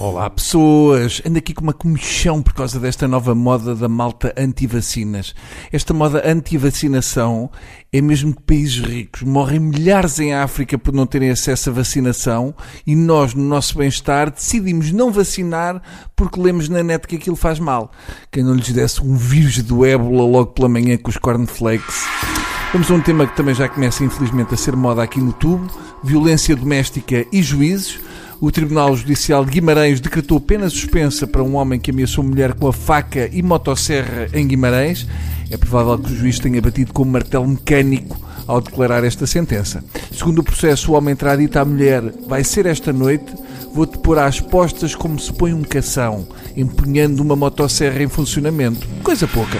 Olá pessoas, ando aqui com uma comichão por causa desta nova moda da malta anti-vacinas. Esta moda anti-vacinação é mesmo de países ricos. Morrem milhares em África por não terem acesso à vacinação e nós, no nosso bem-estar, decidimos não vacinar porque lemos na net que aquilo faz mal. Quem não lhes desse um vírus do ébola logo pela manhã com os cornflakes. Vamos a um tema que também já começa infelizmente a ser moda aqui no tubo, violência doméstica e juízes. O Tribunal Judicial de Guimarães decretou pena suspensa para um homem que ameaçou mulher com a faca e motosserra em Guimarães. É provável que o juiz tenha batido com um martelo mecânico ao declarar esta sentença. Segundo o processo, o homem terá dito à mulher: Vai ser esta noite, vou-te pôr às postas como se põe um cação, empunhando uma motosserra em funcionamento. Coisa pouca.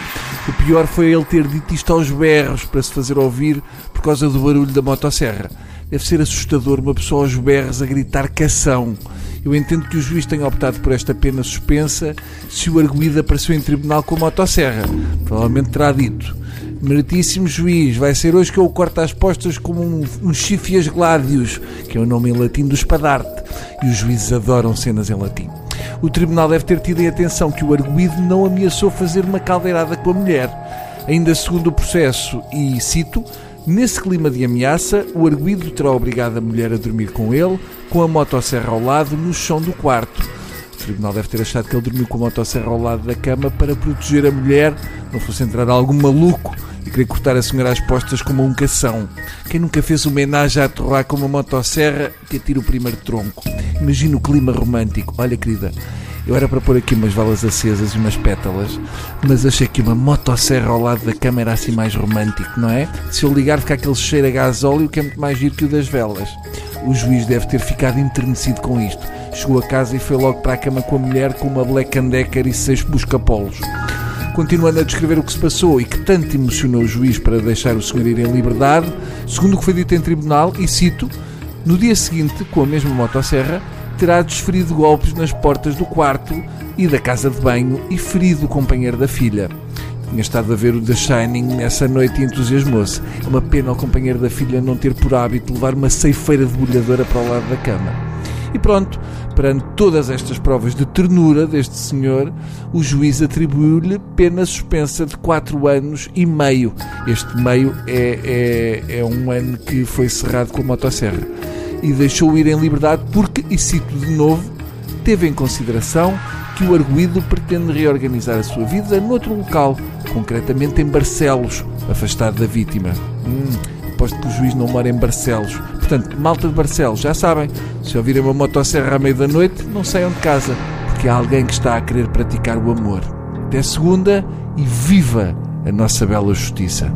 O pior foi ele ter dito isto aos berros para se fazer ouvir por causa do barulho da motosserra. Deve ser assustador uma pessoa aos berros a gritar cação. Eu entendo que o juiz tenha optado por esta pena suspensa se o arguído apareceu em tribunal com a motosserra. Provavelmente terá dito. Meritíssimo juiz, vai ser hoje que eu o corto às postas como um, um chifias gladius, que é o nome em latim do espadarte. E os juízes adoram cenas em latim. O tribunal deve ter tido em atenção que o arguído não ameaçou fazer uma caldeirada com a mulher. Ainda segundo o processo, e cito, Nesse clima de ameaça, o arguído terá obrigado a mulher a dormir com ele, com a motosserra ao lado, no chão do quarto. O tribunal deve ter achado que ele dormiu com a motosserra ao lado da cama para proteger a mulher, não fosse entrar algum maluco e querer cortar a senhora às postas como um cação. Quem nunca fez homenagem a aterrar com uma motosserra que atira o primeiro tronco? Imagina o clima romântico. Olha, querida, eu era para pôr aqui umas velas acesas e umas pétalas, mas achei que uma motosserra ao lado da cama era assim mais romântico, não é? Se eu ligar, fica aquele cheiro a gás óleo que é muito mais giro que o das velas. O juiz deve ter ficado enternecido com isto. Chegou a casa e foi logo para a cama com a mulher com uma Black Decker e seis buscapolos. Continuando a descrever o que se passou e que tanto emocionou o juiz para deixar o senhor ir em liberdade, segundo o que foi dito em tribunal, e cito, no dia seguinte, com a mesma motosserra, terá desferido golpes nas portas do quarto e da casa de banho e ferido o companheiro da filha. Tinha estado a ver o The Shining nessa noite e entusiasmou-se. É uma pena o companheiro da filha não ter por hábito levar uma ceifeira debulhadora para o lado da cama. E pronto, perante todas estas provas de ternura deste senhor, o juiz atribuiu-lhe pena suspensa de 4 anos e meio. Este meio é, é, é um ano que foi cerrado com a motosserra e deixou-o ir em liberdade porque, e cito de novo, teve em consideração que o arguído pretende reorganizar a sua vida noutro local, concretamente em Barcelos, afastado da vítima. Hum, aposto que o juiz não mora em Barcelos. Portanto, malta de Barcelos, já sabem, se ouvirem uma motosserra à meia da noite, não saiam de casa, porque há alguém que está a querer praticar o amor. Até segunda e viva a nossa bela justiça.